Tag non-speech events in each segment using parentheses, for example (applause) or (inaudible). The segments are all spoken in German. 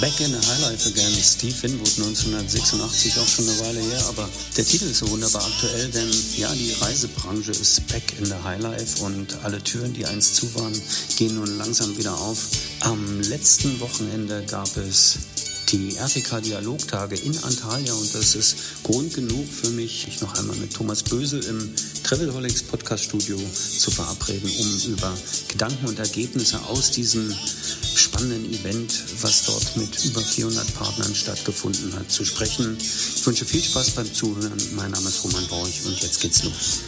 Back in the Highlife Again, Steve Winwood, 1986, auch schon eine Weile her, aber der Titel ist so wunderbar aktuell, denn ja, die Reisebranche ist back in the Highlife und alle Türen, die einst zu waren, gehen nun langsam wieder auf. Am letzten Wochenende gab es die RTK-Dialogtage in Antalya und das ist Grund genug für mich, mich noch einmal mit Thomas Bösel im Travelholics Podcast Studio zu verabreden, um über Gedanken und Ergebnisse aus diesem spannenden Event, was dort mit über 400 Partnern stattgefunden hat, zu sprechen. Ich wünsche viel Spaß beim Zuhören. Mein Name ist Roman Borch und jetzt geht's los.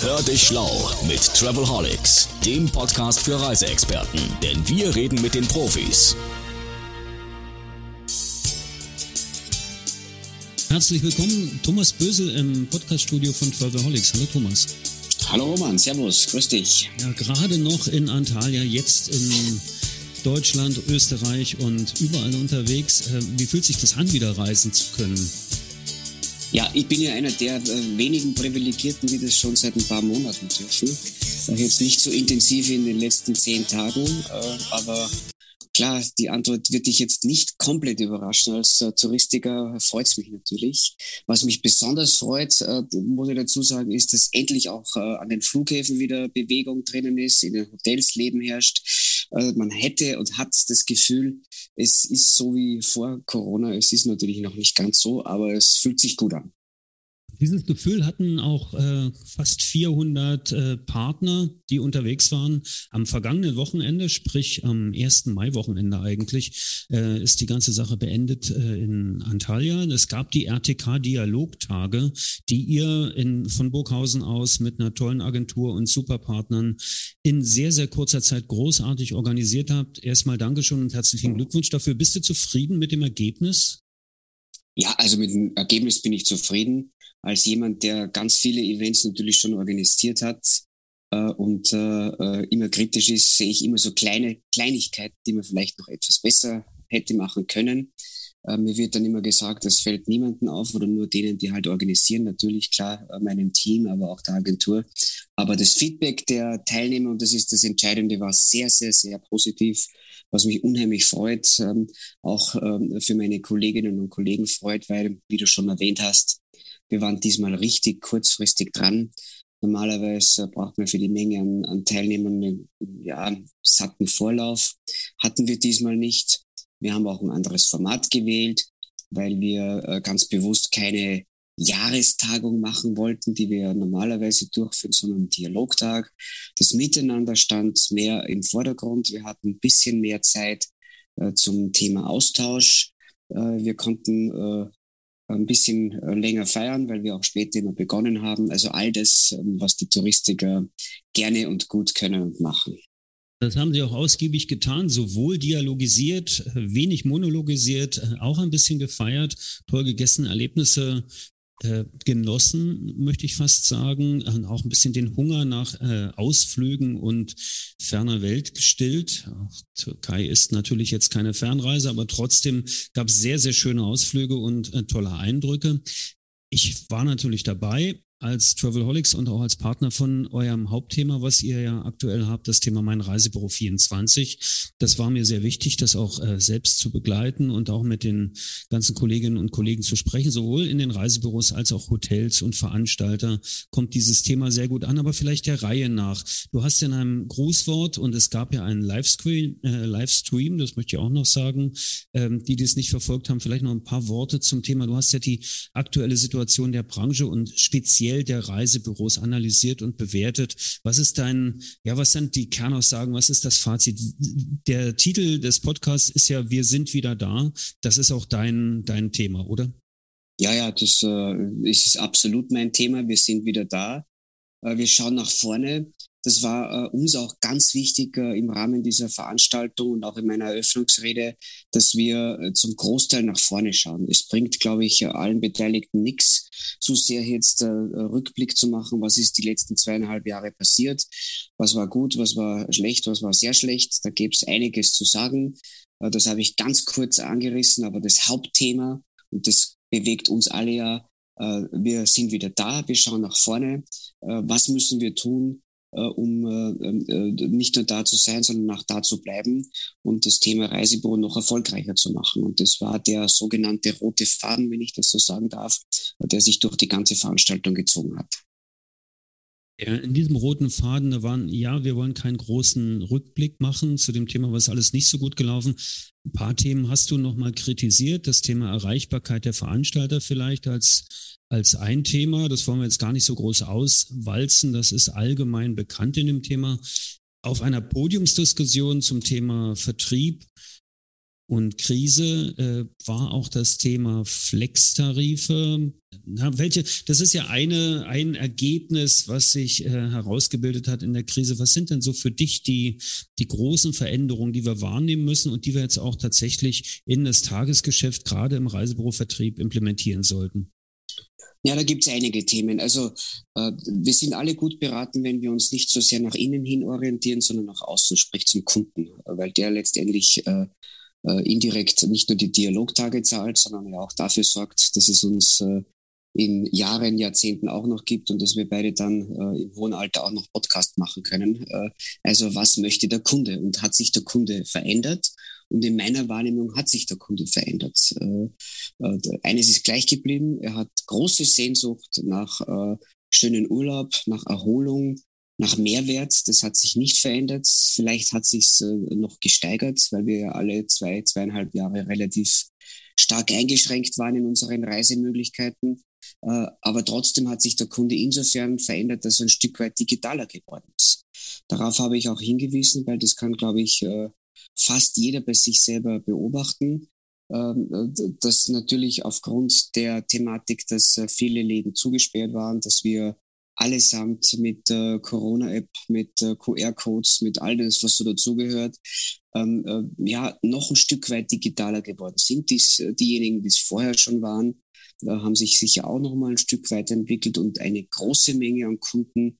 Hör dich schlau mit Travelholics, dem Podcast für Reiseexperten, denn wir reden mit den Profis. Herzlich willkommen, Thomas Bösel im Podcaststudio von Travelholics. Hallo Thomas. Hallo Roman, Servus, grüß dich. Ja, gerade noch in Antalya, jetzt in Deutschland, Österreich und überall unterwegs. Äh, wie fühlt sich das an, wieder reisen zu können? Ja, ich bin ja einer der äh, wenigen Privilegierten, die das schon seit ein paar Monaten dürfen. Jetzt nicht so intensiv in den letzten zehn Tagen, äh, aber Klar, die Antwort wird dich jetzt nicht komplett überraschen. Als äh, Touristiker freut es mich natürlich. Was mich besonders freut, äh, muss ich dazu sagen, ist, dass endlich auch äh, an den Flughäfen wieder Bewegung drinnen ist, in den Hotels Leben herrscht. Äh, man hätte und hat das Gefühl, es ist so wie vor Corona. Es ist natürlich noch nicht ganz so, aber es fühlt sich gut an. Dieses Gefühl hatten auch äh, fast 400 äh, Partner, die unterwegs waren. Am vergangenen Wochenende, sprich am 1. Mai-Wochenende eigentlich, äh, ist die ganze Sache beendet äh, in Antalya. Es gab die RTK-Dialogtage, die ihr in, von Burghausen aus mit einer tollen Agentur und Superpartnern in sehr, sehr kurzer Zeit großartig organisiert habt. Erstmal Dankeschön und herzlichen Glückwunsch dafür. Bist du zufrieden mit dem Ergebnis? Ja, also mit dem Ergebnis bin ich zufrieden als jemand, der ganz viele Events natürlich schon organisiert hat äh, und äh, äh, immer kritisch ist, sehe ich immer so kleine Kleinigkeiten, die man vielleicht noch etwas besser hätte machen können. Äh, mir wird dann immer gesagt, das fällt niemandem auf oder nur denen, die halt organisieren. Natürlich klar äh, meinem Team, aber auch der Agentur. Aber das Feedback der Teilnehmer, und das ist das Entscheidende, war sehr, sehr, sehr positiv, was mich unheimlich freut, ähm, auch ähm, für meine Kolleginnen und Kollegen freut, weil, wie du schon erwähnt hast, wir waren diesmal richtig kurzfristig dran. Normalerweise braucht man für die Menge an, an Teilnehmern einen ja, satten Vorlauf. Hatten wir diesmal nicht. Wir haben auch ein anderes Format gewählt, weil wir äh, ganz bewusst keine Jahrestagung machen wollten, die wir normalerweise durchführen, sondern Dialogtag. Das Miteinander stand mehr im Vordergrund. Wir hatten ein bisschen mehr Zeit äh, zum Thema Austausch. Äh, wir konnten ein bisschen länger feiern, weil wir auch später immer begonnen haben. Also all das, ähm, was die Touristiker gerne und gut können und machen. Das haben Sie auch ausgiebig getan, sowohl dialogisiert, wenig monologisiert, auch ein bisschen gefeiert, toll gegessen, Erlebnisse äh, genossen, möchte ich fast sagen, und auch ein bisschen den Hunger nach äh, Ausflügen und ferner Welt gestillt. Auch Türkei ist natürlich jetzt keine Fernreise, aber trotzdem gab es sehr, sehr schöne Ausflüge und äh, tolle Eindrücke. Ich war natürlich dabei, als Travelholics und auch als Partner von eurem Hauptthema, was ihr ja aktuell habt, das Thema Mein Reisebüro 24. Das war mir sehr wichtig, das auch äh, selbst zu begleiten und auch mit den ganzen Kolleginnen und Kollegen zu sprechen. Sowohl in den Reisebüros als auch Hotels und Veranstalter kommt dieses Thema sehr gut an, aber vielleicht der Reihe nach. Du hast in einem Grußwort und es gab ja einen Livestream, äh, Livestream das möchte ich auch noch sagen, ähm, die dies nicht verfolgt haben, vielleicht noch ein paar Worte zum Thema. Du hast ja die aktuelle Situation der Branche und speziell Modell der Reisebüros analysiert und bewertet. Was ist dein, ja, was sind die Kernaussagen? Was ist das Fazit? Der Titel des Podcasts ist ja Wir sind wieder da. Das ist auch dein, dein Thema, oder? Ja, ja, das äh, ist absolut mein Thema. Wir sind wieder da. Äh, wir schauen nach vorne. Das war äh, uns auch ganz wichtig äh, im Rahmen dieser Veranstaltung und auch in meiner Eröffnungsrede, dass wir äh, zum Großteil nach vorne schauen. Es bringt, glaube ich, allen Beteiligten nichts, zu sehr jetzt äh, Rückblick zu machen, was ist die letzten zweieinhalb Jahre passiert, was war gut, was war schlecht, was war sehr schlecht. Da gäbe es einiges zu sagen. Äh, das habe ich ganz kurz angerissen, aber das Hauptthema, und das bewegt uns alle ja, äh, wir sind wieder da, wir schauen nach vorne. Was müssen wir tun? Äh, um äh, äh, nicht nur da zu sein, sondern auch da zu bleiben und das Thema Reisebüro noch erfolgreicher zu machen. Und das war der sogenannte rote Faden, wenn ich das so sagen darf, der sich durch die ganze Veranstaltung gezogen hat. In diesem roten Faden, da waren, ja, wir wollen keinen großen Rückblick machen zu dem Thema, was alles nicht so gut gelaufen. Ein paar Themen hast du nochmal kritisiert. Das Thema Erreichbarkeit der Veranstalter vielleicht als, als ein Thema. Das wollen wir jetzt gar nicht so groß auswalzen. Das ist allgemein bekannt in dem Thema. Auf einer Podiumsdiskussion zum Thema Vertrieb und Krise äh, war auch das Thema Flex-Tarife. welche, das ist ja eine, ein Ergebnis, was sich äh, herausgebildet hat in der Krise. Was sind denn so für dich die, die großen Veränderungen, die wir wahrnehmen müssen und die wir jetzt auch tatsächlich in das Tagesgeschäft, gerade im Reisebürovertrieb, implementieren sollten? Ja, da gibt es einige Themen. Also äh, wir sind alle gut beraten, wenn wir uns nicht so sehr nach innen hin orientieren, sondern nach außen, sprich zum Kunden, weil der letztendlich äh, äh, indirekt nicht nur die Dialogtage zahlt, sondern ja auch dafür sorgt, dass es uns äh, in Jahren, Jahrzehnten auch noch gibt und dass wir beide dann äh, im hohen Alter auch noch Podcast machen können. Äh, also was möchte der Kunde und hat sich der Kunde verändert? Und in meiner Wahrnehmung hat sich der Kunde verändert. Äh, äh, eines ist gleich geblieben. Er hat große Sehnsucht nach äh, schönen Urlaub, nach Erholung, nach Mehrwert. Das hat sich nicht verändert. Vielleicht hat sich äh, noch gesteigert, weil wir ja alle zwei, zweieinhalb Jahre relativ stark eingeschränkt waren in unseren Reisemöglichkeiten. Äh, aber trotzdem hat sich der Kunde insofern verändert, dass er ein Stück weit digitaler geworden ist. Darauf habe ich auch hingewiesen, weil das kann, glaube ich, äh, fast jeder bei sich selber beobachten ähm, äh, dass natürlich aufgrund der Thematik, dass äh, viele Läden zugesperrt waren, dass wir allesamt mit äh, Corona-App, mit äh, QR-Codes, mit all das, was so dazugehört, ähm, äh, ja, noch ein Stück weit digitaler geworden sind. Dies, diejenigen, die es vorher schon waren, haben sich sicher auch noch mal ein Stück weiterentwickelt und eine große Menge an Kunden,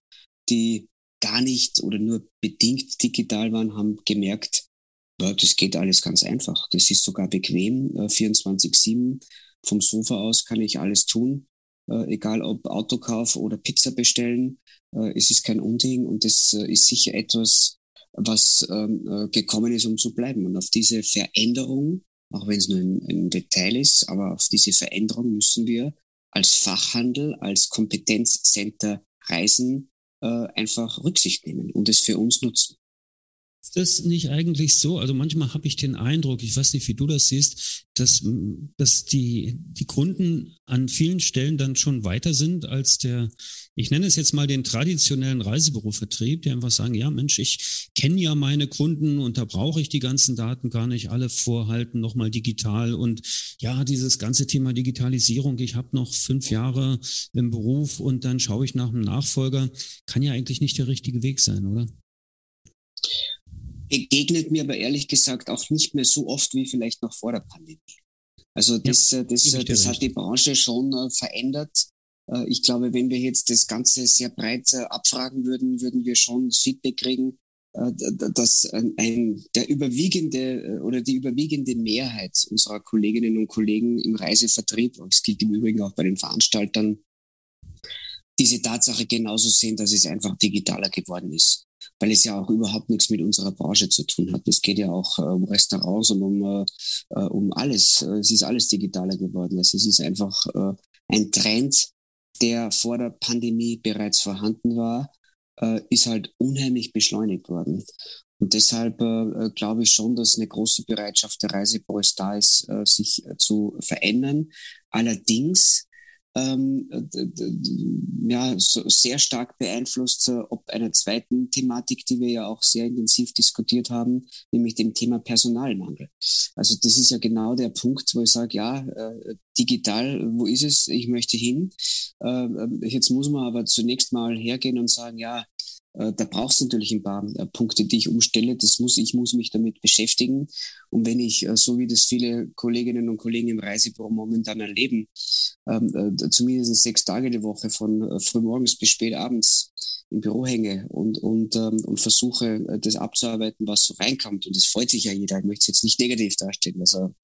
die gar nicht oder nur bedingt digital waren, haben gemerkt, das geht alles ganz einfach. Das ist sogar bequem, 24-7. Äh, Vom Sofa aus kann ich alles tun äh, egal ob Autokauf oder Pizza bestellen. Äh, es ist kein Unding und äh, ist sicher etwas, was ähm, äh, gekommen ist, um zu bleiben. Und auf diese Veränderung, auch wenn es nur ein, ein Detail ist, aber auf diese Veränderung müssen wir als Fachhandel, als Kompetenzcenter Reisen einfach Rücksicht nehmen und es für uns nutzen. Ist das nicht eigentlich so? Also manchmal habe ich den Eindruck, ich weiß nicht, wie du das siehst, dass, dass die, die Kunden an vielen Stellen dann schon weiter sind als der, ich nenne es jetzt mal den traditionellen Reisebürovertrieb, die einfach sagen, ja Mensch, ich kenne ja meine Kunden und da brauche ich die ganzen Daten gar nicht alle vorhalten, nochmal digital. Und ja, dieses ganze Thema Digitalisierung, ich habe noch fünf Jahre im Beruf und dann schaue ich nach einem Nachfolger, kann ja eigentlich nicht der richtige Weg sein, oder? Begegnet mir aber ehrlich gesagt auch nicht mehr so oft wie vielleicht noch vor der Pandemie. Also das, ja, das, das, das hat die Branche schon äh, verändert. Äh, ich glaube, wenn wir jetzt das Ganze sehr breit äh, abfragen würden, würden wir schon das Feedback kriegen, dass ein, der überwiegende oder die überwiegende Mehrheit unserer Kolleginnen und Kollegen im Reisevertrieb, das gilt im Übrigen auch bei den Veranstaltern, diese Tatsache genauso sehen, dass es einfach digitaler geworden ist weil es ja auch überhaupt nichts mit unserer Branche zu tun hat. Es geht ja auch äh, um Restaurants und um, äh, äh um alles. Äh, es ist alles digitaler geworden. Also es ist einfach äh, ein Trend, der vor der Pandemie bereits vorhanden war, äh, ist halt unheimlich beschleunigt worden. Und deshalb äh, glaube ich schon, dass eine große Bereitschaft der Reisebüros da ist, äh, sich äh, zu verändern. Allerdings ähm, ja, so sehr stark beeinflusst, äh, ob einer zweiten Thematik, die wir ja auch sehr intensiv diskutiert haben, nämlich dem Thema Personalmangel. Also das ist ja genau der Punkt, wo ich sage, ja, äh, digital, wo ist es? Ich möchte hin. Äh, jetzt muss man aber zunächst mal hergehen und sagen, ja, da brauchst du natürlich ein paar äh, Punkte, die ich umstelle. Das muss, ich muss mich damit beschäftigen. Und wenn ich, äh, so wie das viele Kolleginnen und Kollegen im Reisebüro momentan erleben, ähm, zumindest sechs Tage die Woche von frühmorgens bis spät abends im Büro hänge und, und, ähm, und versuche, das abzuarbeiten, was so reinkommt. Und es freut sich ja jeder. Ich möchte es jetzt nicht negativ darstellen. Also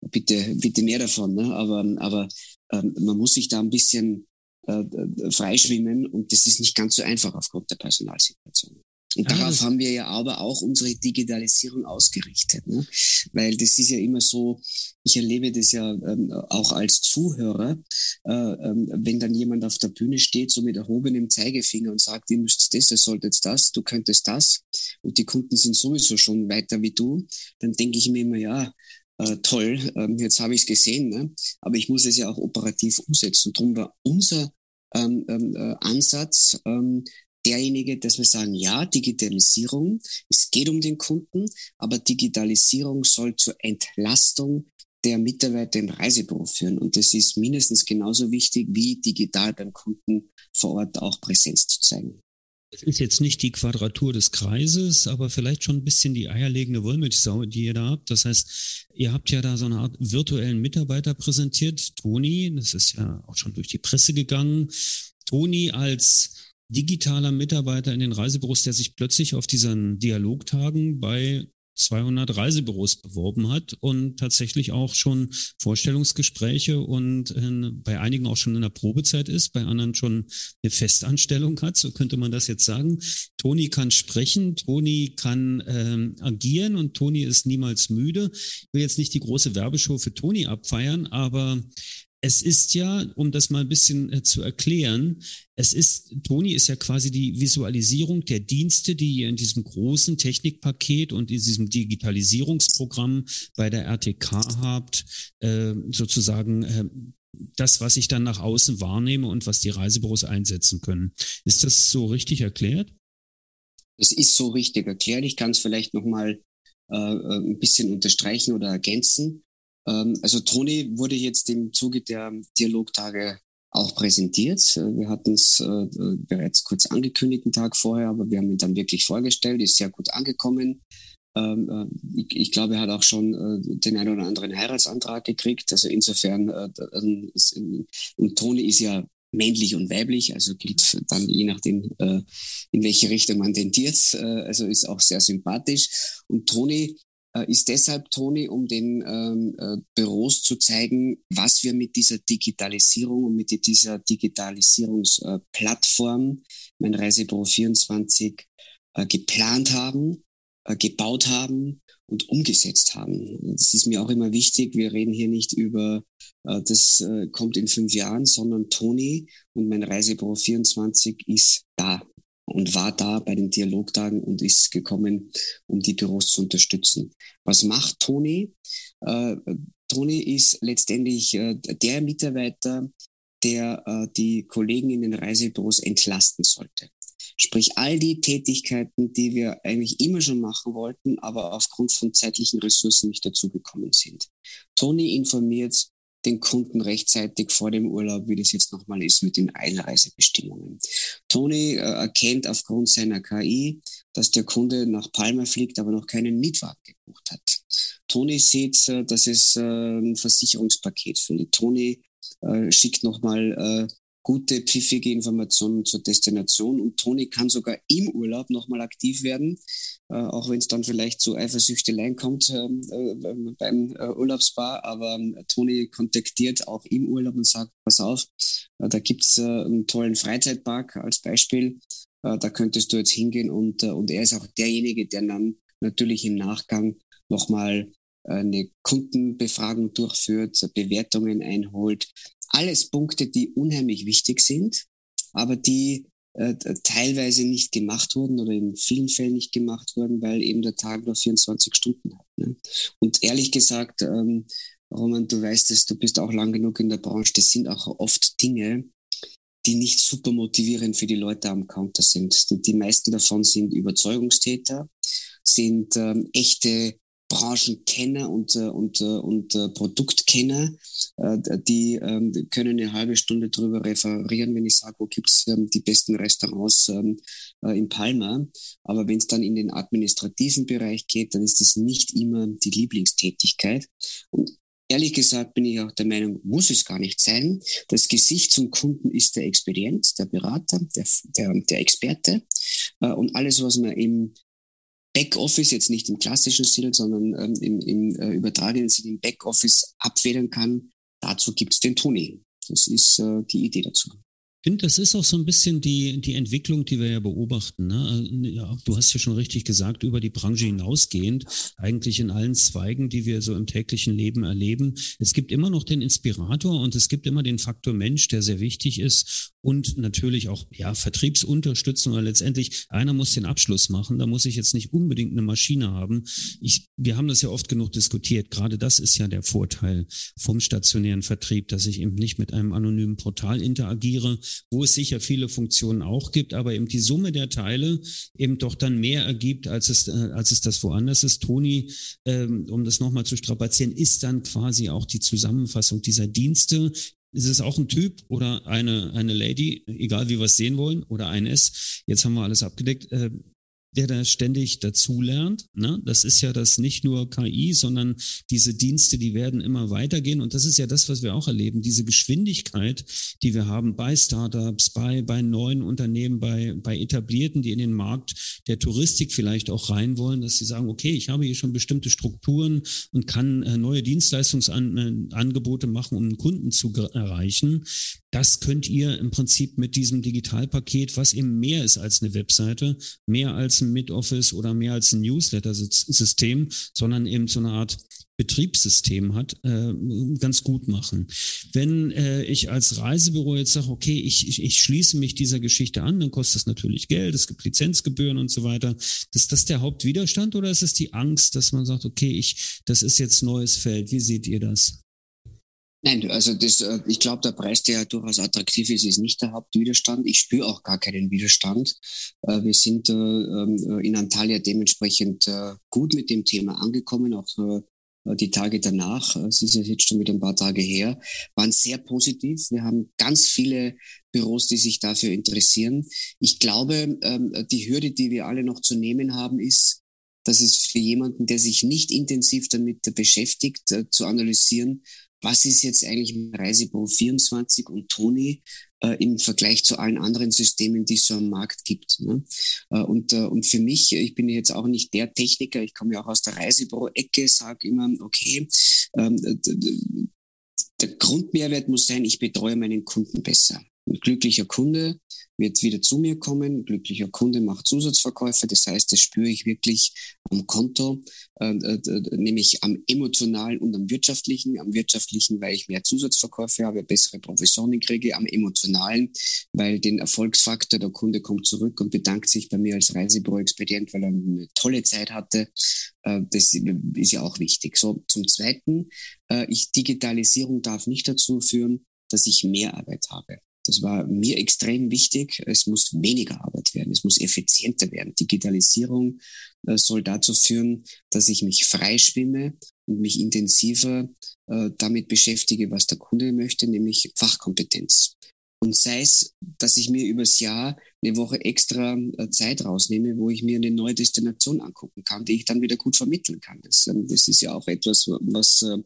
bitte, bitte mehr davon. Ne? Aber, aber ähm, man muss sich da ein bisschen äh, freischwimmen und das ist nicht ganz so einfach aufgrund der Personalsituation. Und darauf haben wir ja aber auch unsere Digitalisierung ausgerichtet. Ne? Weil das ist ja immer so, ich erlebe das ja ähm, auch als Zuhörer, äh, ähm, wenn dann jemand auf der Bühne steht, so mit erhobenem Zeigefinger und sagt, ihr müsst das, ihr solltet das, du könntest das, und die Kunden sind sowieso schon weiter wie du, dann denke ich mir immer, ja, äh, toll, ähm, jetzt habe ich es gesehen, ne? aber ich muss es ja auch operativ umsetzen. Darum war unser ähm, ähm, äh, Ansatz, ähm, derjenige, dass wir sagen, ja, Digitalisierung, es geht um den Kunden, aber Digitalisierung soll zur Entlastung der Mitarbeiter im Reisebüro führen. Und das ist mindestens genauso wichtig, wie digital beim Kunden vor Ort auch Präsenz zu zeigen. Es ist jetzt nicht die Quadratur des Kreises, aber vielleicht schon ein bisschen die eierlegende Wollmilchsau, die ihr da habt. Das heißt, ihr habt ja da so eine Art virtuellen Mitarbeiter präsentiert, Toni, das ist ja auch schon durch die Presse gegangen. Toni als digitaler Mitarbeiter in den Reisebüros, der sich plötzlich auf diesen Dialogtagen bei 200 Reisebüros beworben hat und tatsächlich auch schon Vorstellungsgespräche und äh, bei einigen auch schon in der Probezeit ist, bei anderen schon eine Festanstellung hat, so könnte man das jetzt sagen. Toni kann sprechen, Toni kann ähm, agieren und Toni ist niemals müde. Ich will jetzt nicht die große Werbeshow für Toni abfeiern, aber es ist ja, um das mal ein bisschen äh, zu erklären, es ist, Toni ist ja quasi die Visualisierung der Dienste, die ihr in diesem großen Technikpaket und in diesem Digitalisierungsprogramm bei der RTK habt, äh, sozusagen äh, das, was ich dann nach außen wahrnehme und was die Reisebüros einsetzen können. Ist das so richtig erklärt? Das ist so richtig erklärt. Ich kann es vielleicht nochmal äh, ein bisschen unterstreichen oder ergänzen. Ähm, also Toni wurde jetzt im Zuge der Dialogtage auch präsentiert. Wir hatten es äh, bereits kurz angekündigt, einen Tag vorher, aber wir haben ihn dann wirklich vorgestellt, ist sehr gut angekommen. Ähm, äh, ich, ich, glaube, er hat auch schon äh, den einen oder anderen Heiratsantrag gekriegt. Also insofern, äh, und Toni ist ja männlich und weiblich, also gilt dann je nachdem, äh, in welche Richtung man tendiert. Äh, also ist auch sehr sympathisch. Und Toni äh, ist deshalb, Toni, um den ähm, äh, Büros zu zeigen, was wir mit dieser Digitalisierung und mit dieser Digitalisierungsplattform, mein Reisebüro 24, äh, geplant haben, äh, gebaut haben und umgesetzt haben. Das ist mir auch immer wichtig. Wir reden hier nicht über, äh, das äh, kommt in fünf Jahren, sondern Toni und mein Reisebüro 24 ist da und war da bei den Dialogtagen und ist gekommen, um die Büros zu unterstützen. Was macht Toni? Äh, Toni ist letztendlich äh, der Mitarbeiter, der äh, die Kollegen in den Reisebüros entlasten sollte. Sprich, all die Tätigkeiten, die wir eigentlich immer schon machen wollten, aber aufgrund von zeitlichen Ressourcen nicht dazugekommen sind. Toni informiert den Kunden rechtzeitig vor dem Urlaub, wie das jetzt nochmal ist mit den Einreisebestimmungen. Toni äh, erkennt aufgrund seiner KI, dass der Kunde nach Palma fliegt, aber noch keinen Mietwagen gebucht hat. Toni sieht, äh, dass es äh, ein Versicherungspaket. Toni äh, schickt nochmal gute, pfiffige Informationen zur Destination. Und Toni kann sogar im Urlaub nochmal aktiv werden, äh, auch wenn es dann vielleicht zu Eifersüchteleien kommt ähm, äh, beim äh, Urlaubsbar, aber ähm, Toni kontaktiert auch im Urlaub und sagt, pass auf, äh, da gibt's äh, einen tollen Freizeitpark als Beispiel, äh, da könntest du jetzt hingehen und, und er ist auch derjenige, der dann natürlich im Nachgang nochmal eine Kundenbefragung durchführt, Bewertungen einholt, alles Punkte, die unheimlich wichtig sind, aber die äh, teilweise nicht gemacht wurden oder in vielen Fällen nicht gemacht wurden, weil eben der Tag nur 24 Stunden hat. Ne? Und ehrlich gesagt, ähm, Roman, du weißt es, du bist auch lang genug in der Branche, das sind auch oft Dinge, die nicht super motivierend für die Leute am Counter sind. Die, die meisten davon sind Überzeugungstäter, sind ähm, echte Branchenkenner und, äh, und, äh, und äh, Produktkenner, die ähm, können eine halbe Stunde darüber referieren, wenn ich sage, wo gibt's ähm, die besten Restaurants ähm, in Palma. Aber wenn es dann in den administrativen Bereich geht, dann ist das nicht immer die Lieblingstätigkeit. Und Ehrlich gesagt bin ich auch der Meinung, muss es gar nicht sein. Das Gesicht zum Kunden ist der Expedient, der Berater, der, der, der Experte. Und alles, was man im Backoffice, jetzt nicht im klassischen Sinn, sondern ähm, im, im äh, übertragenen Sinn im Backoffice abfedern kann, dazu gibt es den Toni. Das ist äh, die Idee dazu. Finde, das ist auch so ein bisschen die, die Entwicklung, die wir ja beobachten. Ne? Ja, du hast ja schon richtig gesagt, über die Branche hinausgehend, eigentlich in allen Zweigen, die wir so im täglichen Leben erleben. Es gibt immer noch den Inspirator und es gibt immer den Faktor Mensch, der sehr wichtig ist und natürlich auch ja, Vertriebsunterstützung. Oder letztendlich, einer muss den Abschluss machen. Da muss ich jetzt nicht unbedingt eine Maschine haben. Ich, wir haben das ja oft genug diskutiert. Gerade das ist ja der Vorteil vom stationären Vertrieb, dass ich eben nicht mit einem anonymen Portal interagiere, wo es sicher viele Funktionen auch gibt, aber eben die Summe der Teile eben doch dann mehr ergibt, als es, äh, als es das woanders ist. Toni, ähm, um das nochmal zu strapazieren, ist dann quasi auch die Zusammenfassung dieser Dienste. Ist es auch ein Typ oder eine, eine Lady, egal wie wir es sehen wollen, oder ein S? Jetzt haben wir alles abgedeckt. Der da ständig dazulernt. Ne? Das ist ja das nicht nur KI, sondern diese Dienste, die werden immer weitergehen. Und das ist ja das, was wir auch erleben. Diese Geschwindigkeit, die wir haben bei Startups, bei, bei neuen Unternehmen, bei, bei etablierten, die in den Markt der Touristik vielleicht auch rein wollen, dass sie sagen, okay, ich habe hier schon bestimmte Strukturen und kann äh, neue Dienstleistungsangebote machen, um einen Kunden zu erreichen. Das könnt ihr im Prinzip mit diesem Digitalpaket, was eben mehr ist als eine Webseite, mehr als ein Mid-Office oder mehr als ein Newsletter-System, sondern eben so eine Art Betriebssystem hat, äh, ganz gut machen. Wenn äh, ich als Reisebüro jetzt sage, okay, ich, ich, ich schließe mich dieser Geschichte an, dann kostet es natürlich Geld, es gibt Lizenzgebühren und so weiter. Ist das der Hauptwiderstand oder ist es die Angst, dass man sagt, okay, ich, das ist jetzt neues Feld? Wie seht ihr das? Nein, also das, äh, ich glaube, der Preis, der durchaus attraktiv ist, ist nicht der Hauptwiderstand. Ich spüre auch gar keinen Widerstand. Äh, wir sind äh, ähm, in Antalya dementsprechend gut mit dem Thema angekommen, auch die Tage danach, es ist ja jetzt schon wieder ein paar Tage her, waren sehr positiv. Wir haben ganz viele Büros, die sich dafür interessieren. Ich glaube, ähm, die Hürde, die wir alle noch zu nehmen haben, ist, dass es für jemanden, der sich nicht intensiv damit beschäftigt, zu analysieren, was ist jetzt eigentlich mit Reisebüro 24 und Toni äh, im Vergleich zu allen anderen Systemen, die es so am Markt gibt. Ne? Äh, und, äh, und für mich, ich bin jetzt auch nicht der Techniker, ich komme ja auch aus der Reisebüro-Ecke, sage immer, okay, ähm, der Grundmehrwert muss sein, ich betreue meinen Kunden besser. Glücklicher Kunde wird wieder zu mir kommen. Glücklicher Kunde macht Zusatzverkäufe. Das heißt, das spüre ich wirklich am Konto, äh, äh, nämlich am emotionalen und am wirtschaftlichen. Am wirtschaftlichen, weil ich mehr Zusatzverkäufe habe, bessere Provisionen kriege. Am emotionalen, weil den Erfolgsfaktor, der Kunde kommt zurück und bedankt sich bei mir als Reisebüro-Expedient, weil er eine tolle Zeit hatte. Äh, das ist ja auch wichtig. So, zum Zweiten, äh, ich, Digitalisierung darf nicht dazu führen, dass ich mehr Arbeit habe. Das war mir extrem wichtig. Es muss weniger Arbeit werden. Es muss effizienter werden. Digitalisierung äh, soll dazu führen, dass ich mich freischwimme und mich intensiver äh, damit beschäftige, was der Kunde möchte, nämlich Fachkompetenz. Und sei es, dass ich mir übers Jahr eine Woche extra äh, Zeit rausnehme, wo ich mir eine neue Destination angucken kann, die ich dann wieder gut vermitteln kann. Das, ähm, das ist ja auch etwas, was äh,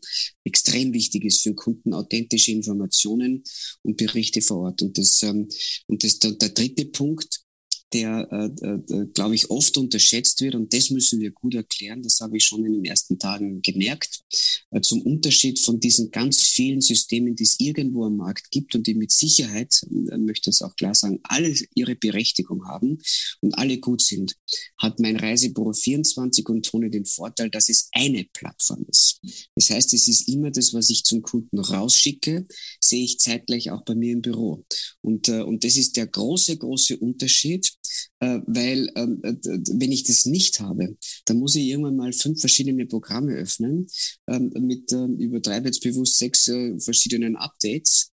extrem wichtig ist für den Kunden, authentische Informationen und Berichte vor Ort. Und das, ähm, und das, der, der dritte Punkt, der, äh, äh, glaube ich, oft unterschätzt wird. Und das müssen wir gut erklären. Das habe ich schon in den ersten Tagen gemerkt. Äh, zum Unterschied von diesen ganz vielen Systemen, die es irgendwo am Markt gibt und die mit Sicherheit, äh, möchte es auch klar sagen, alle ihre Berechtigung haben und alle gut sind, hat mein Reisebüro 24 und Tone den Vorteil, dass es eine Plattform ist. Das heißt, es ist immer das, was ich zum Kunden rausschicke, sehe ich zeitgleich auch bei mir im Büro. Und, äh, und das ist der große, große Unterschied äh, weil ähm, äh, wenn ich das nicht habe, dann muss ich irgendwann mal fünf verschiedene Programme öffnen, ähm, mit, äh, übertreibe jetzt bewusst sechs äh, verschiedenen Updates.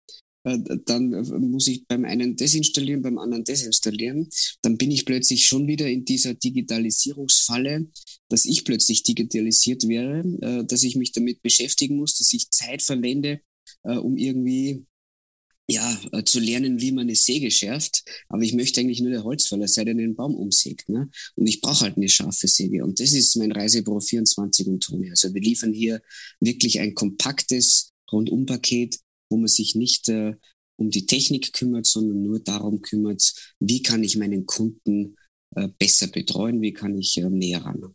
Äh, dann äh, muss ich beim einen desinstallieren, beim anderen desinstallieren. Dann bin ich plötzlich schon wieder in dieser Digitalisierungsfalle, dass ich plötzlich digitalisiert wäre, äh, dass ich mich damit beschäftigen muss, dass ich Zeit verwende, äh, um irgendwie ja, äh, zu lernen, wie man eine Säge schärft. Aber ich möchte eigentlich nur der Holzfäller sein, der den Baum umsägt. Ne? Und ich brauche halt eine scharfe Säge. Und das ist mein Reisebüro 24 und Toni. Also wir liefern hier wirklich ein kompaktes Rundumpaket, wo man sich nicht äh, um die Technik kümmert, sondern nur darum kümmert, wie kann ich meinen Kunden äh, besser betreuen, wie kann ich äh, näher ran.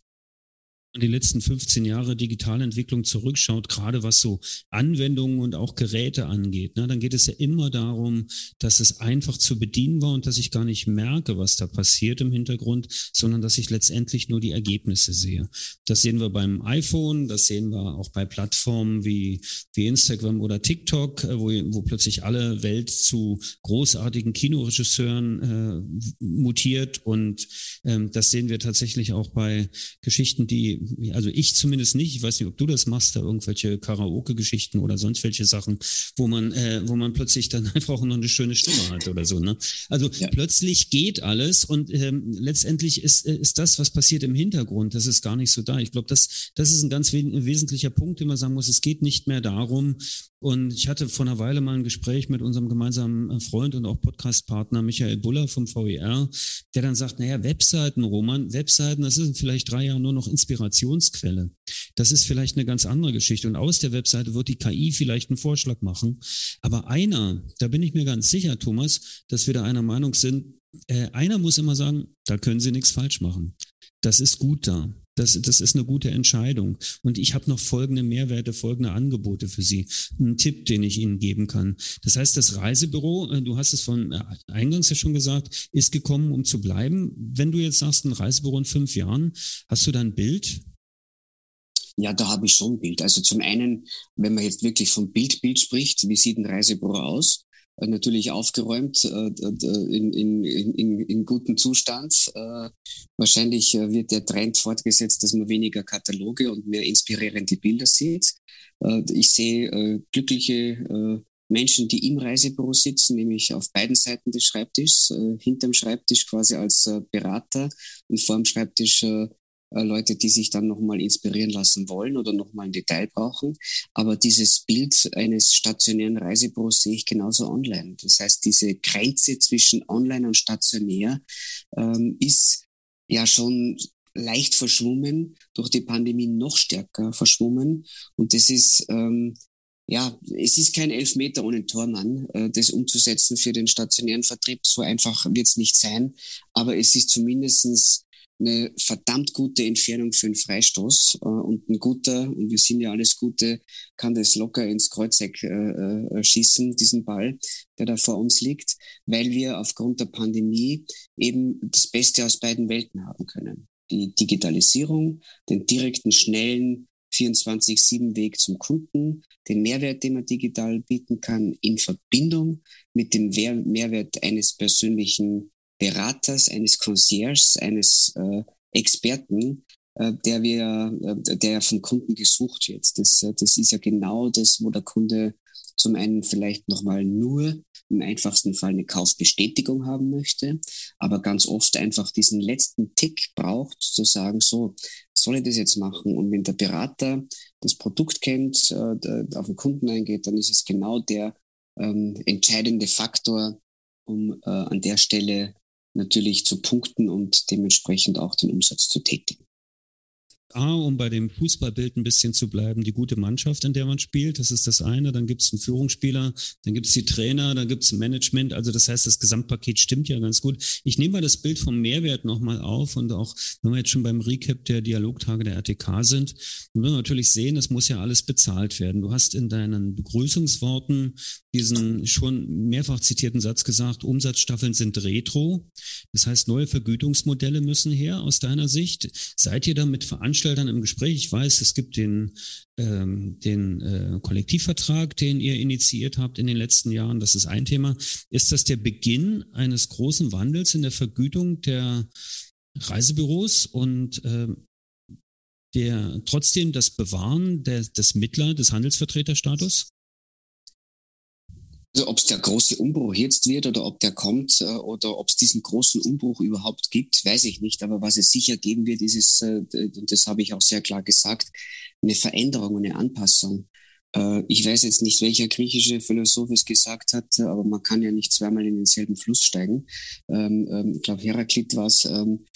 Die letzten 15 Jahre Digitalentwicklung zurückschaut, gerade was so Anwendungen und auch Geräte angeht, ne, dann geht es ja immer darum, dass es einfach zu bedienen war und dass ich gar nicht merke, was da passiert im Hintergrund, sondern dass ich letztendlich nur die Ergebnisse sehe. Das sehen wir beim iPhone, das sehen wir auch bei Plattformen wie, wie Instagram oder TikTok, äh, wo, wo plötzlich alle Welt zu großartigen Kinoregisseuren äh, mutiert und ähm, das sehen wir tatsächlich auch bei Geschichten, die also ich zumindest nicht, ich weiß nicht, ob du das machst, da irgendwelche Karaoke-Geschichten oder sonst welche Sachen, wo man, äh, wo man plötzlich dann (laughs) einfach auch noch eine schöne Stimme hat oder so. Ne? Also ja. plötzlich geht alles und ähm, letztendlich ist, äh, ist das, was passiert im Hintergrund, das ist gar nicht so da. Ich glaube, das, das ist ein ganz we wesentlicher Punkt, den man sagen muss, es geht nicht mehr darum, und ich hatte vor einer Weile mal ein Gespräch mit unserem gemeinsamen äh, Freund und auch Podcastpartner Michael Buller vom VER, der dann sagt, naja, Webseiten, Roman, Webseiten, das ist vielleicht drei Jahre nur noch Inspirationsquelle. Das ist vielleicht eine ganz andere Geschichte. Und aus der Webseite wird die KI vielleicht einen Vorschlag machen. Aber einer, da bin ich mir ganz sicher, Thomas, dass wir da einer Meinung sind, äh, einer muss immer sagen, da können Sie nichts falsch machen. Das ist gut da. Das, das ist eine gute Entscheidung. Und ich habe noch folgende Mehrwerte, folgende Angebote für Sie. Ein Tipp, den ich Ihnen geben kann. Das heißt, das Reisebüro, äh, du hast es von äh, eingangs ja schon gesagt, ist gekommen, um zu bleiben. Wenn du jetzt sagst, ein Reisebüro in fünf Jahren, hast du da ein Bild? Ja, da habe ich schon ein Bild. Also zum einen, wenn man jetzt wirklich vom Bildbild spricht, wie sieht ein Reisebüro aus? Äh, natürlich aufgeräumt, äh, in, in, in, in gutem Zustand. Äh, wahrscheinlich wird der Trend fortgesetzt, dass man weniger Kataloge und mehr inspirierende Bilder sieht. Ich sehe glückliche Menschen, die im Reisebüro sitzen, nämlich auf beiden Seiten des Schreibtischs, hinterm Schreibtisch quasi als Berater und vor dem Schreibtisch äh, Leute, die sich dann nochmal inspirieren lassen wollen oder nochmal ein Detail brauchen. Aber dieses Bild eines stationären Reisebüros sehe ich genauso online. Das heißt, diese Grenze zwischen online und stationär ähm, ist ja schon leicht verschwommen, durch die Pandemie noch stärker verschwommen. Und das ist, ähm, ja, es ist kein Elfmeter ohne Tormann, äh, das umzusetzen für den stationären Vertrieb. So einfach wird es nicht sein. Aber es ist zumindestens eine verdammt gute Entfernung für einen Freistoß äh, und ein guter, und wir sind ja alles Gute, kann das locker ins Kreuzeck äh, äh, schießen, diesen Ball, der da vor uns liegt, weil wir aufgrund der Pandemie eben das Beste aus beiden Welten haben können. Die Digitalisierung, den direkten, schnellen 24-7-Weg zum Kunden, den Mehrwert, den man digital bieten kann, in Verbindung mit dem Mehrwert eines persönlichen Beraters, eines Concierges, eines äh, Experten, äh, der wir, äh, der vom Kunden gesucht wird. Das, äh, das ist ja genau das, wo der Kunde zum einen vielleicht nochmal nur im einfachsten Fall eine Kaufbestätigung haben möchte, aber ganz oft einfach diesen letzten Tick braucht, zu sagen, so, soll ich das jetzt machen? Und wenn der Berater das Produkt kennt, äh, auf den Kunden eingeht, dann ist es genau der ähm, entscheidende Faktor, um äh, an der Stelle natürlich zu punkten und dementsprechend auch den Umsatz zu tätigen. A, um bei dem Fußballbild ein bisschen zu bleiben, die gute Mannschaft, in der man spielt, das ist das eine. Dann gibt es einen Führungsspieler, dann gibt es die Trainer, dann gibt es Management. Also das heißt, das Gesamtpaket stimmt ja ganz gut. Ich nehme mal das Bild vom Mehrwert nochmal auf und auch, wenn wir jetzt schon beim Recap der Dialogtage der RTK sind, dann müssen wir natürlich sehen, das muss ja alles bezahlt werden. Du hast in deinen Begrüßungsworten diesen schon mehrfach zitierten Satz gesagt, Umsatzstaffeln sind retro. Das heißt, neue Vergütungsmodelle müssen her aus deiner Sicht. Seid ihr da mit Veranstaltern im Gespräch? Ich weiß, es gibt den, ähm, den äh, Kollektivvertrag, den ihr initiiert habt in den letzten Jahren. Das ist ein Thema. Ist das der Beginn eines großen Wandels in der Vergütung der Reisebüros und äh, der trotzdem das Bewahren der, des Mittler, des Handelsvertreterstatus? Also ob es der große Umbruch jetzt wird oder ob der kommt äh, oder ob es diesen großen Umbruch überhaupt gibt, weiß ich nicht. Aber was es sicher geben wird, ist es, äh, und das habe ich auch sehr klar gesagt, eine Veränderung, eine Anpassung. Äh, ich weiß jetzt nicht, welcher griechische Philosoph es gesagt hat, aber man kann ja nicht zweimal in denselben Fluss steigen. Ähm, ähm, ich glaube, Heraklit war es. Ähm,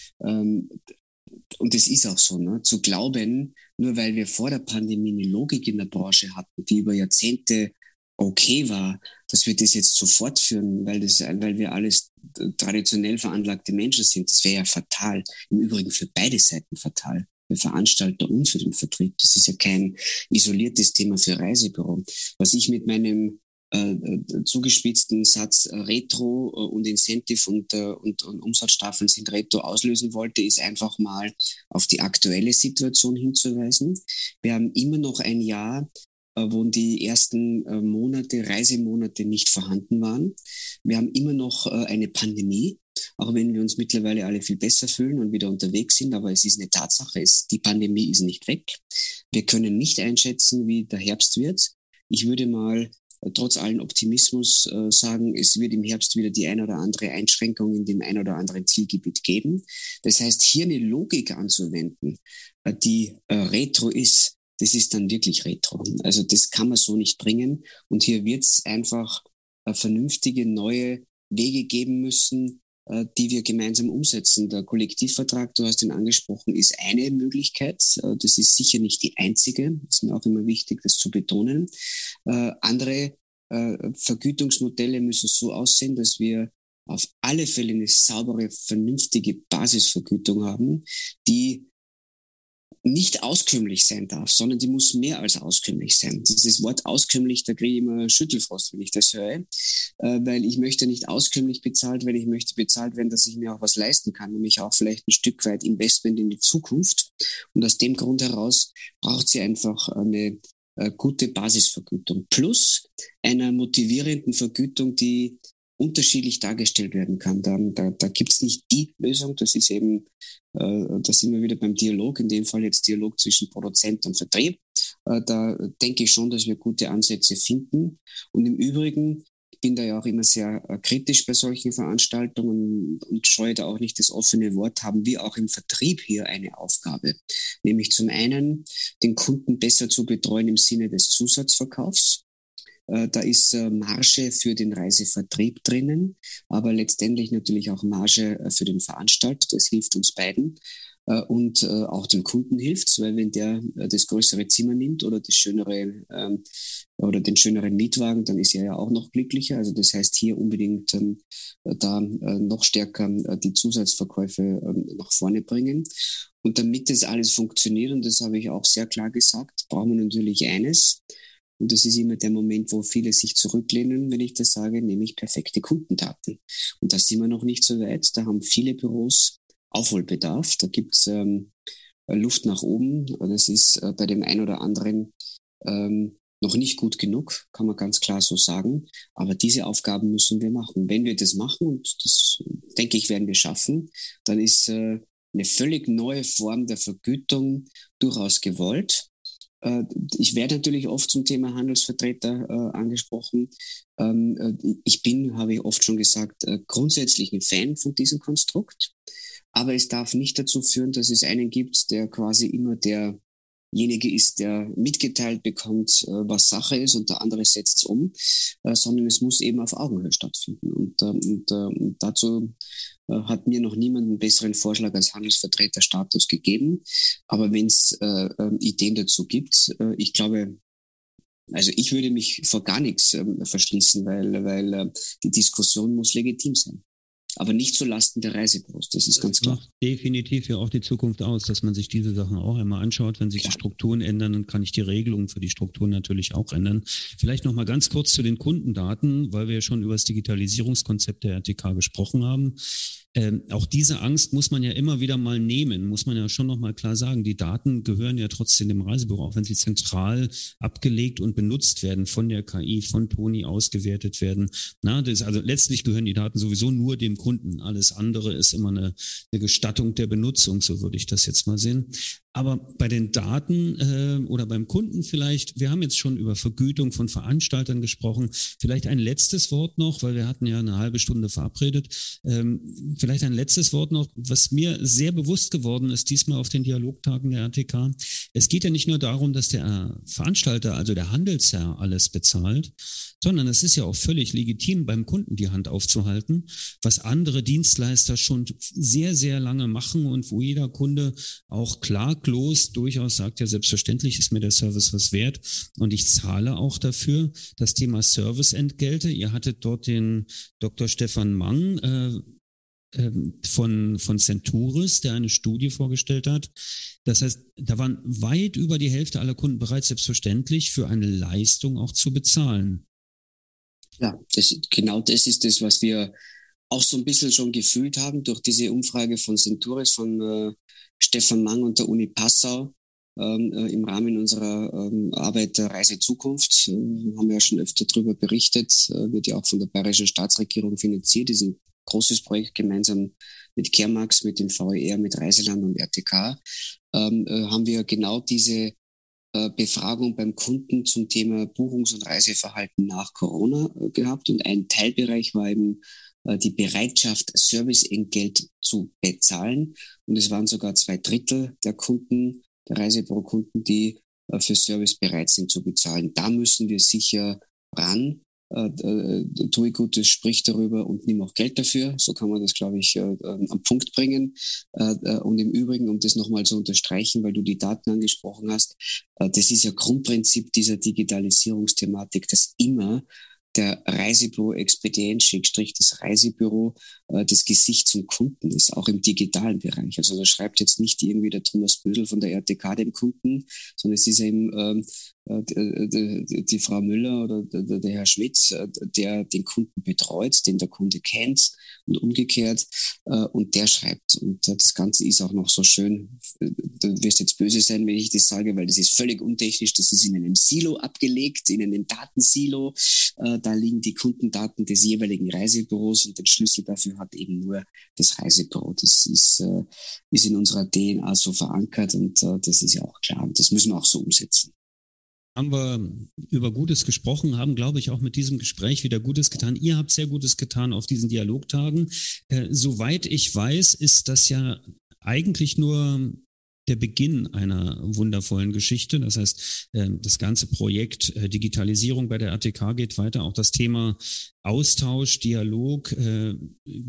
und das ist auch so, ne? zu glauben, nur weil wir vor der Pandemie eine Logik in der Branche hatten, die über Jahrzehnte okay war, dass wir das jetzt so fortführen, weil, das, weil wir alles traditionell veranlagte Menschen sind. Das wäre ja fatal. Im Übrigen für beide Seiten fatal. Veranstalter und für den Vertrieb. Das ist ja kein isoliertes Thema für Reisebüro. Was ich mit meinem äh, äh zugespitzten Satz äh, Retro und Incentive und, und, und Umsatzstaffeln sind Retro auslösen wollte, ist einfach mal auf die aktuelle Situation hinzuweisen. Wir haben immer noch ein Jahr, wo die ersten Monate, Reisemonate nicht vorhanden waren. Wir haben immer noch eine Pandemie auch wenn wir uns mittlerweile alle viel besser fühlen und wieder unterwegs sind. Aber es ist eine Tatsache, es, die Pandemie ist nicht weg. Wir können nicht einschätzen, wie der Herbst wird. Ich würde mal äh, trotz allen Optimismus äh, sagen, es wird im Herbst wieder die ein oder andere Einschränkung in dem ein oder anderen Zielgebiet geben. Das heißt, hier eine Logik anzuwenden, äh, die äh, retro ist, das ist dann wirklich retro. Also das kann man so nicht bringen. Und hier wird es einfach äh, vernünftige neue Wege geben müssen, äh, die wir gemeinsam umsetzen. Der Kollektivvertrag, du hast ihn angesprochen, ist eine Möglichkeit. Äh, das ist sicher nicht die einzige. Ist mir auch immer wichtig, das zu betonen. Andere Vergütungsmodelle müssen so aussehen, dass wir auf alle Fälle eine saubere, vernünftige Basisvergütung haben, die nicht auskömmlich sein darf, sondern die muss mehr als auskömmlich sein. Dieses Wort auskömmlich, da kriege ich immer Schüttelfrost, wenn ich das höre, äh, weil ich möchte nicht auskömmlich bezahlt werden, ich möchte bezahlt werden, dass ich mir auch was leisten kann, nämlich auch vielleicht ein Stück weit Investment in die Zukunft. Und aus dem Grund heraus braucht sie einfach eine äh, gute Basisvergütung plus einer motivierenden Vergütung, die unterschiedlich dargestellt werden kann. Da, da, da gibt es nicht die Lösung, das ist eben, äh, da sind wir wieder beim Dialog, in dem Fall jetzt Dialog zwischen Produzent und Vertrieb. Äh, da denke ich schon, dass wir gute Ansätze finden. Und im Übrigen, ich bin da ja auch immer sehr äh, kritisch bei solchen Veranstaltungen und scheue da auch nicht das offene Wort, haben wir auch im Vertrieb hier eine Aufgabe. Nämlich zum einen, den Kunden besser zu betreuen im Sinne des Zusatzverkaufs da ist äh, Marge für den Reisevertrieb drinnen, aber letztendlich natürlich auch Marge äh, für den Veranstalter. Das hilft uns beiden. Und auch dem Kunden hilft weil wenn der das größere Zimmer nimmt oder das schönere ähm, oder den schöneren Mietwagen, dann ist er ja auch noch glücklicher. Also das heißt hier unbedingt ähm, da noch stärker die Zusatzverkäufe ähm, nach vorne bringen. Und damit das alles funktioniert, und das habe ich auch sehr klar gesagt, brauchen wir natürlich eines, und das ist immer der Moment, wo viele sich zurücklehnen, wenn ich das sage, nämlich perfekte Kundendaten. Und da sind wir noch nicht so weit. Da haben viele Büros Aufholbedarf. Da gibt's ähm, Luft nach oben. Das ist äh, bei dem einen oder anderen ähm, noch nicht gut genug, kann man ganz klar so sagen. Aber diese Aufgaben müssen wir machen. Wenn wir das machen, und das denke ich, werden wir schaffen, dann ist äh, eine völlig neue Form der Vergütung durchaus gewollt. Äh, ich werde natürlich oft zum Thema Handelsvertreter äh, angesprochen. Ähm, äh, ich bin, habe ich oft schon gesagt, grundsätzlich ein Fan von diesem Konstrukt. Aber es darf nicht dazu führen, dass es einen gibt, der quasi immer der derjenige ist, der mitgeteilt bekommt, äh, was Sache ist und der andere setzt es um, äh, sondern es muss eben auf Augenhöhe stattfinden. Und, ähm, und, und ähm, dazu äh, hat mir noch niemand einen besseren Vorschlag als Handelsvertreterstatus gegeben. Aber wenn es äh, Ideen dazu gibt, äh, ich glaube, also ich würde mich vor gar nichts äh, verschließen, weil, weil äh, die Diskussion muss legitim sein aber nicht zulasten der Reisebüros, das ist das ganz klar. Macht definitiv ja auch die Zukunft aus, dass man sich diese Sachen auch einmal anschaut. Wenn sich klar. die Strukturen ändern, dann kann ich die Regelungen für die Strukturen natürlich auch ändern. Vielleicht noch mal ganz kurz zu den Kundendaten, weil wir ja schon über das Digitalisierungskonzept der RTK gesprochen haben. Ähm, auch diese Angst muss man ja immer wieder mal nehmen, muss man ja schon noch mal klar sagen. Die Daten gehören ja trotzdem dem Reisebüro, auch wenn sie zentral abgelegt und benutzt werden von der KI, von Toni ausgewertet werden. Na, das, also letztlich gehören die Daten sowieso nur dem Kunden. Alles andere ist immer eine, eine Gestattung der Benutzung, so würde ich das jetzt mal sehen. Aber bei den Daten äh, oder beim Kunden vielleicht, wir haben jetzt schon über Vergütung von Veranstaltern gesprochen. Vielleicht ein letztes Wort noch, weil wir hatten ja eine halbe Stunde verabredet. Ähm, vielleicht ein letztes Wort noch, was mir sehr bewusst geworden ist, diesmal auf den Dialogtagen der RTK. Es geht ja nicht nur darum, dass der Veranstalter, also der Handelsherr, alles bezahlt, sondern es ist ja auch völlig legitim, beim Kunden die Hand aufzuhalten, was andere Dienstleister schon sehr, sehr lange machen und wo jeder Kunde auch klar klaglos durchaus sagt, ja, selbstverständlich ist mir der Service was wert und ich zahle auch dafür. Das Thema Serviceentgelte, ihr hattet dort den Dr. Stefan Mang, äh, ähm, von, von Centuris, der eine Studie vorgestellt hat. Das heißt, da waren weit über die Hälfte aller Kunden bereits selbstverständlich für eine Leistung auch zu bezahlen. Ja, das, genau das ist das, was wir auch so ein bisschen schon gefühlt haben durch diese Umfrage von Centuris, von äh, Stefan Mang und der Uni Passau ähm, äh, im Rahmen unserer ähm, Arbeit der Reise Zukunft. Äh, haben wir ja schon öfter darüber berichtet, äh, wird ja auch von der bayerischen Staatsregierung finanziert, ist ein großes Projekt gemeinsam mit Kermax, mit dem VER, mit Reiseland und RTK, ähm, äh, haben wir genau diese äh, Befragung beim Kunden zum Thema Buchungs- und Reiseverhalten nach Corona gehabt. Und ein Teilbereich war eben die Bereitschaft, Serviceentgelt zu bezahlen. Und es waren sogar zwei Drittel der Kunden, der Reisebüro-Kunden, die äh, für Service bereit sind zu bezahlen. Da müssen wir sicher ran. Äh, äh, tue Gutes, sprich darüber und nimm auch Geld dafür. So kann man das, glaube ich, äh, äh, am Punkt bringen. Äh, äh, und im Übrigen, um das nochmal zu unterstreichen, weil du die Daten angesprochen hast, äh, das ist ja Grundprinzip dieser Digitalisierungsthematik, dass immer der Reisebüro-Expedient, Schrägstrich das Reisebüro, das Gesicht zum Kunden ist, auch im digitalen Bereich. Also da schreibt jetzt nicht irgendwie der Thomas Bödel von der RTK dem Kunden, sondern es ist eben ähm, äh, die, die Frau Müller oder der, Herr Schmitz, äh, der den Kunden betreut, den der Kunde kennt und umgekehrt äh, und der schreibt. Und das Ganze ist auch noch so schön, du wirst jetzt böse sein, wenn ich das sage, weil das ist völlig untechnisch, das ist in einem Silo abgelegt, in einem Datensilo. Da liegen die Kundendaten des jeweiligen Reisebüros und den Schlüssel dafür hat eben nur das Reisebüro. Das ist, ist in unserer DNA so verankert und das ist ja auch klar und das müssen wir auch so umsetzen haben wir über Gutes gesprochen, haben, glaube ich, auch mit diesem Gespräch wieder Gutes getan. Ihr habt sehr Gutes getan auf diesen Dialogtagen. Äh, soweit ich weiß, ist das ja eigentlich nur der Beginn einer wundervollen Geschichte. Das heißt, ähm, das ganze Projekt äh, Digitalisierung bei der RTK geht weiter. Auch das Thema Austausch, Dialog. Äh,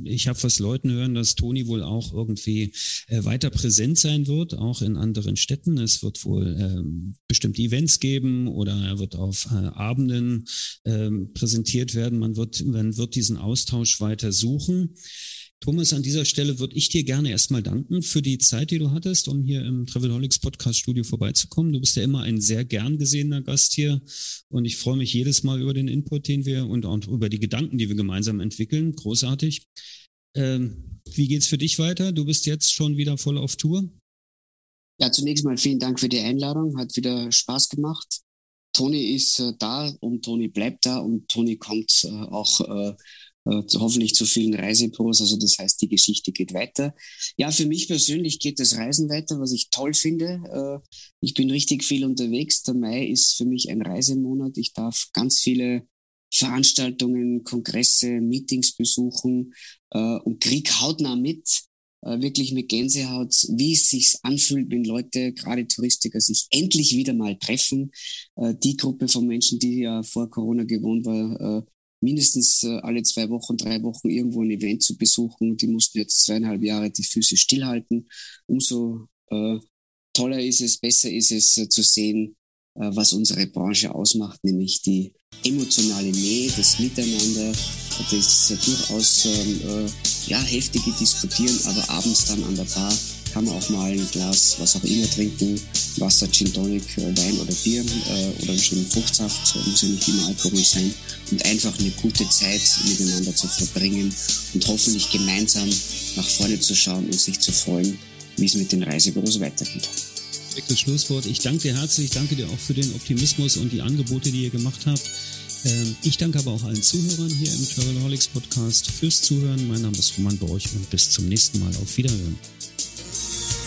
ich habe was Leuten hören, dass Toni wohl auch irgendwie äh, weiter präsent sein wird, auch in anderen Städten. Es wird wohl ähm, bestimmte Events geben oder er wird auf Abenden ähm, präsentiert werden. Man wird, man wird diesen Austausch weiter suchen. Thomas, an dieser Stelle würde ich dir gerne erstmal danken für die Zeit, die du hattest, um hier im Travelholics Podcast Studio vorbeizukommen. Du bist ja immer ein sehr gern gesehener Gast hier und ich freue mich jedes Mal über den Input, den wir und auch über die Gedanken, die wir gemeinsam entwickeln. Großartig. Ähm, wie geht's für dich weiter? Du bist jetzt schon wieder voll auf Tour. Ja, zunächst mal vielen Dank für die Einladung. Hat wieder Spaß gemacht. Toni ist äh, da und Toni bleibt da und Toni kommt äh, auch äh, äh, hoffentlich zu vielen Reisebüros. Also das heißt, die Geschichte geht weiter. Ja, für mich persönlich geht das Reisen weiter, was ich toll finde. Äh, ich bin richtig viel unterwegs. Der Mai ist für mich ein Reisemonat. Ich darf ganz viele Veranstaltungen, Kongresse, Meetings besuchen äh, und krieg hautnah mit, äh, wirklich mit Gänsehaut, wie es sich anfühlt, wenn Leute, gerade Touristiker, sich endlich wieder mal treffen. Äh, die Gruppe von Menschen, die ja vor Corona gewohnt war, äh, mindestens äh, alle zwei Wochen, drei Wochen irgendwo ein Event zu besuchen. Die mussten jetzt zweieinhalb Jahre die Füße stillhalten. Umso äh, toller ist es, besser ist es äh, zu sehen, äh, was unsere Branche ausmacht, nämlich die emotionale Nähe, das Miteinander, das durchaus ähm, äh, ja, heftige Diskutieren, aber abends dann an der Bar kann man auch mal ein Glas, was auch immer trinken, Wasser, Gin Tonic, Wein oder Bier äh, oder einen schönen Fruchtsaft, muss ja nicht immer Alkohol sein und einfach eine gute Zeit miteinander zu verbringen und hoffentlich gemeinsam nach vorne zu schauen und sich zu freuen, wie es mit den Reisebüros weitergeht. Perfektes Schlusswort. Ich danke dir herzlich, danke dir auch für den Optimismus und die Angebote, die ihr gemacht habt. Ähm, ich danke aber auch allen Zuhörern hier im Travelholics Podcast fürs Zuhören. Mein Name ist Roman Borch und bis zum nächsten Mal. Auf Wiederhören.